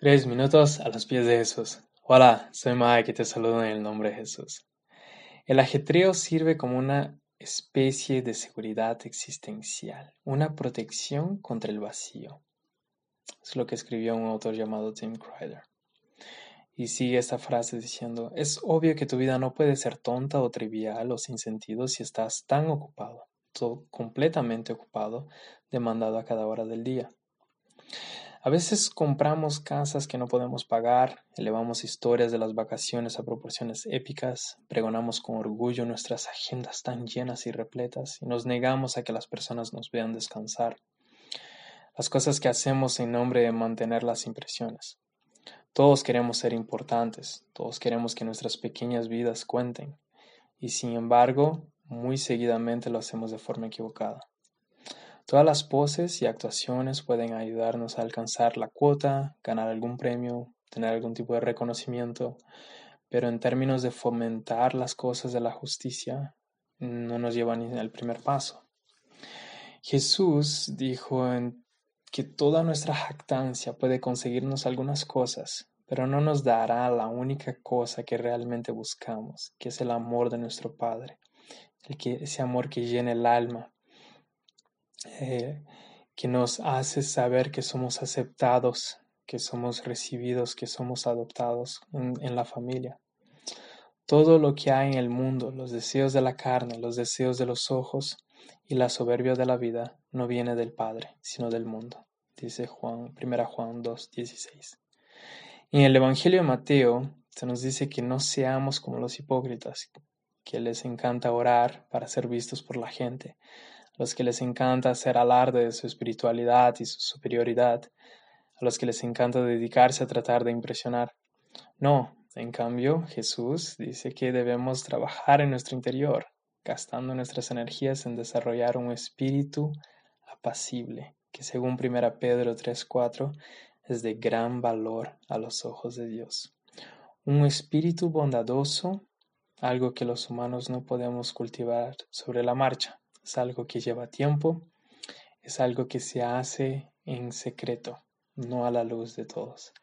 Tres minutos a los pies de Jesús. Hola, soy Mike y te saludo en el nombre de Jesús. El ajetreo sirve como una especie de seguridad existencial, una protección contra el vacío. Es lo que escribió un autor llamado Tim Crider. Y sigue esta frase diciendo, es obvio que tu vida no puede ser tonta o trivial o sin sentido si estás tan ocupado, todo completamente ocupado, demandado a cada hora del día. A veces compramos casas que no podemos pagar, elevamos historias de las vacaciones a proporciones épicas, pregonamos con orgullo nuestras agendas tan llenas y repletas y nos negamos a que las personas nos vean descansar. Las cosas que hacemos en nombre de mantener las impresiones. Todos queremos ser importantes, todos queremos que nuestras pequeñas vidas cuenten, y sin embargo, muy seguidamente lo hacemos de forma equivocada. Todas las poses y actuaciones pueden ayudarnos a alcanzar la cuota, ganar algún premio, tener algún tipo de reconocimiento, pero en términos de fomentar las cosas de la justicia, no nos llevan ni al primer paso. Jesús dijo que toda nuestra jactancia puede conseguirnos algunas cosas, pero no nos dará la única cosa que realmente buscamos, que es el amor de nuestro Padre, el que, ese amor que llena el alma, eh, que nos hace saber que somos aceptados, que somos recibidos, que somos adoptados en, la familia. Todo lo que hay en el mundo, los deseos de la carne, los deseos de los ojos y la soberbia de la vida, no viene del Padre, sino del mundo, dice Juan, 1 Juan 2, 16. En el Evangelio de Mateo se nos dice que no seamos como los hipócritas, que les encanta orar para ser vistos por la gente, los que les encanta hacer alarde de su espiritualidad y su superioridad, a los que les encanta dedicarse a tratar de impresionar. No, en cambio, Jesús dice que debemos trabajar en nuestro interior, gastando nuestras energías en desarrollar un espíritu apacible, que según 1 Pedro 3:4 es de gran valor a los ojos de Dios. Un espíritu bondadoso, algo que los humanos no podemos cultivar sobre la marcha es algo que lleva tiempo, es algo que se hace en secreto, no a la luz de todos.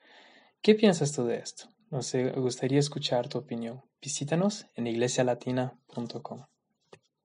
¿Qué piensas tú de esto? Nos gustaría escuchar tu opinión. Visítanos en iglesialatina.com.